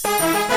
Peace.